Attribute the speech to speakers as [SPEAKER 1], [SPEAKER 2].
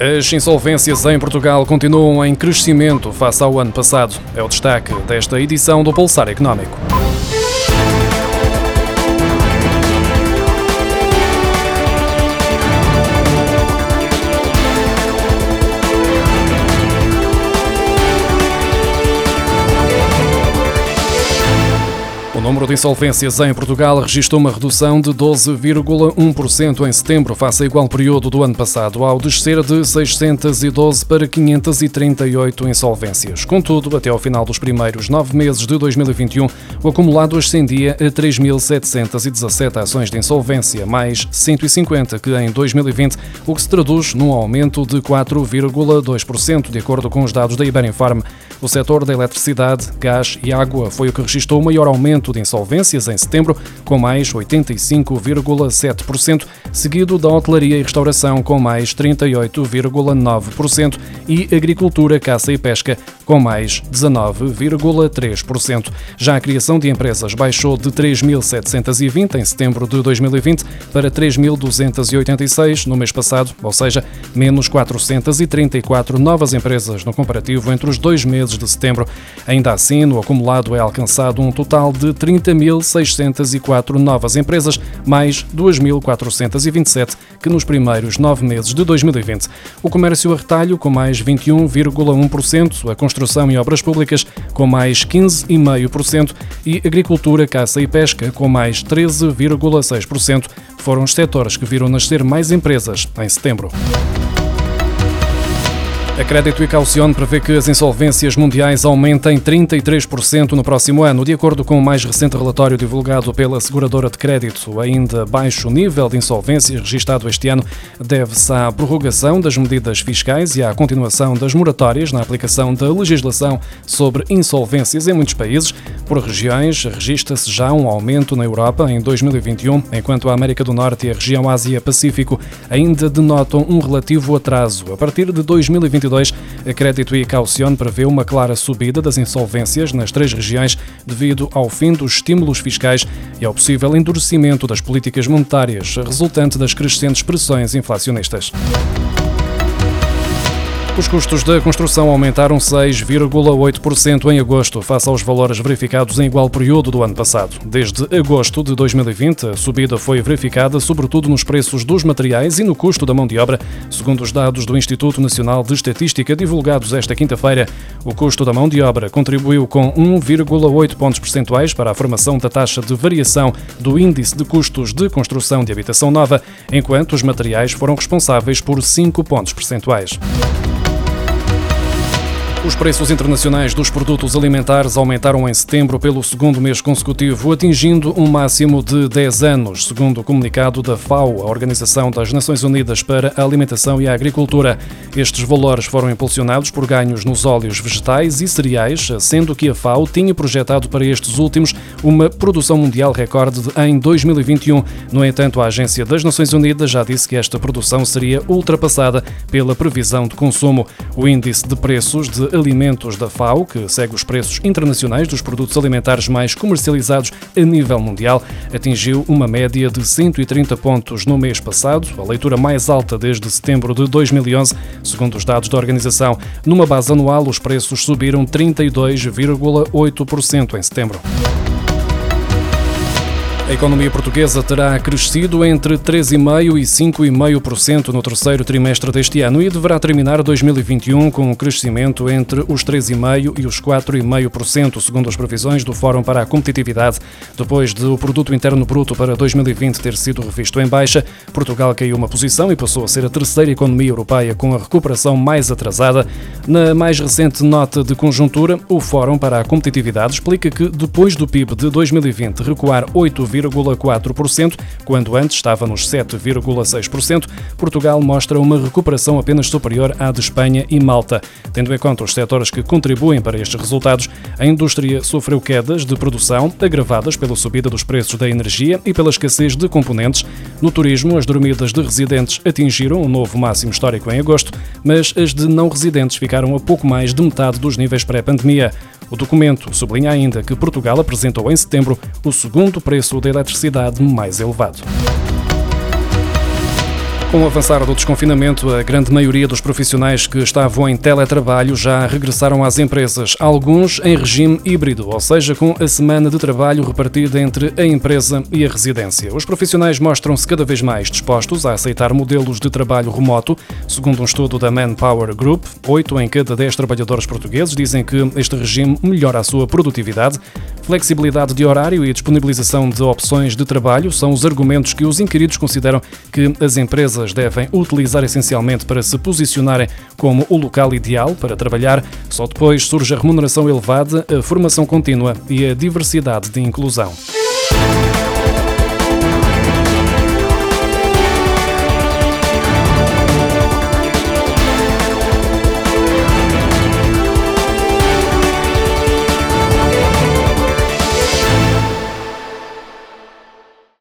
[SPEAKER 1] As insolvências em Portugal continuam em crescimento face ao ano passado. É o destaque desta edição do Pulsar Económico. Número de insolvências em Portugal registrou uma redução de 12,1% em setembro, face ao igual período do ano passado, ao descer de 612 para 538 insolvências. Contudo, até ao final dos primeiros nove meses de 2021, o acumulado ascendia a 3.717 ações de insolvência, mais 150 que em 2020, o que se traduz num aumento de 4,2%, de acordo com os dados da Iberinfarm. O setor da eletricidade, gás e água foi o que registrou o maior aumento de insolvências em setembro, com mais 85,7%, seguido da hotelaria e restauração, com mais 38,9%, e agricultura, caça e pesca, com mais 19,3%. Já a criação de empresas baixou de 3.720 em setembro de 2020 para 3.286 no mês passado, ou seja, menos 434 novas empresas no comparativo entre os dois meses de setembro. Ainda assim, no acumulado é alcançado um total de 30.604 novas empresas, mais 2.427 que nos primeiros nove meses de 2020. O comércio a retalho, com mais 21,1%, a construção e obras públicas, com mais 15,5%, e agricultura, caça e pesca, com mais 13,6%, foram os setores que viram nascer mais empresas em setembro. A Crédito e Caucione prevê que as insolvências mundiais aumentem 33% no próximo ano. De acordo com o mais recente relatório divulgado pela seguradora de crédito, ainda baixo nível de insolvências registrado este ano deve-se à prorrogação das medidas fiscais e à continuação das moratórias na aplicação da legislação sobre insolvências em muitos países. Por regiões, registra-se já um aumento na Europa em 2021, enquanto a América do Norte e a região Ásia-Pacífico ainda denotam um relativo atraso. A partir de 2022, 2022, a Crédito e Caucione prevê uma clara subida das insolvências nas três regiões devido ao fim dos estímulos fiscais e ao possível endurecimento das políticas monetárias resultante das crescentes pressões inflacionistas. Os custos da construção aumentaram 6,8% em agosto, face aos valores verificados em igual período do ano passado. Desde agosto de 2020, a subida foi verificada sobretudo nos preços dos materiais e no custo da mão de obra. Segundo os dados do Instituto Nacional de Estatística divulgados esta quinta-feira, o custo da mão de obra contribuiu com 1,8 pontos percentuais para a formação da taxa de variação do índice de custos de construção de habitação nova, enquanto os materiais foram responsáveis por 5 pontos percentuais. Os preços internacionais dos produtos alimentares aumentaram em setembro pelo segundo mês consecutivo, atingindo um máximo de 10 anos, segundo o comunicado da FAO, a Organização das Nações Unidas para a Alimentação e a Agricultura. Estes valores foram impulsionados por ganhos nos óleos vegetais e cereais, sendo que a FAO tinha projetado para estes últimos uma produção mundial recorde em 2021. No entanto, a Agência das Nações Unidas já disse que esta produção seria ultrapassada pela previsão de consumo. O índice de preços de Alimentos da FAO, que segue os preços internacionais dos produtos alimentares mais comercializados a nível mundial, atingiu uma média de 130 pontos no mês passado, a leitura mais alta desde setembro de 2011, segundo os dados da organização. Numa base anual, os preços subiram 32,8% em setembro. A economia portuguesa terá crescido entre 3,5% e 5,5% no terceiro trimestre deste ano e deverá terminar 2021 com um crescimento entre os 3,5% e os 4,5%, segundo as previsões do Fórum para a Competitividade. Depois de o Produto Interno Bruto para 2020 ter sido revisto em baixa, Portugal caiu uma posição e passou a ser a terceira economia europeia com a recuperação mais atrasada. Na mais recente nota de conjuntura, o Fórum para a Competitividade explica que depois do PIB de 2020 recuar 8, 7,4%, quando antes estava nos 7,6%, Portugal mostra uma recuperação apenas superior à de Espanha e Malta. Tendo em conta os setores que contribuem para estes resultados, a indústria sofreu quedas de produção agravadas pela subida dos preços da energia e pela escassez de componentes. No turismo, as dormidas de residentes atingiram um novo máximo histórico em agosto, mas as de não residentes ficaram a pouco mais de metade dos níveis pré-pandemia. O documento sublinha ainda que Portugal apresentou em setembro o segundo preço da eletricidade mais elevado. Com o avançar do desconfinamento, a grande maioria dos profissionais que estavam em teletrabalho já regressaram às empresas, alguns em regime híbrido, ou seja, com a semana de trabalho repartida entre a empresa e a residência. Os profissionais mostram-se cada vez mais dispostos a aceitar modelos de trabalho remoto. Segundo um estudo da Manpower Group, 8 em cada 10 trabalhadores portugueses dizem que este regime melhora a sua produtividade. Flexibilidade de horário e disponibilização de opções de trabalho são os argumentos que os inquiridos consideram que as empresas devem utilizar essencialmente para se posicionarem como o local ideal para trabalhar. Só depois surge a remuneração elevada, a formação contínua e a diversidade de inclusão.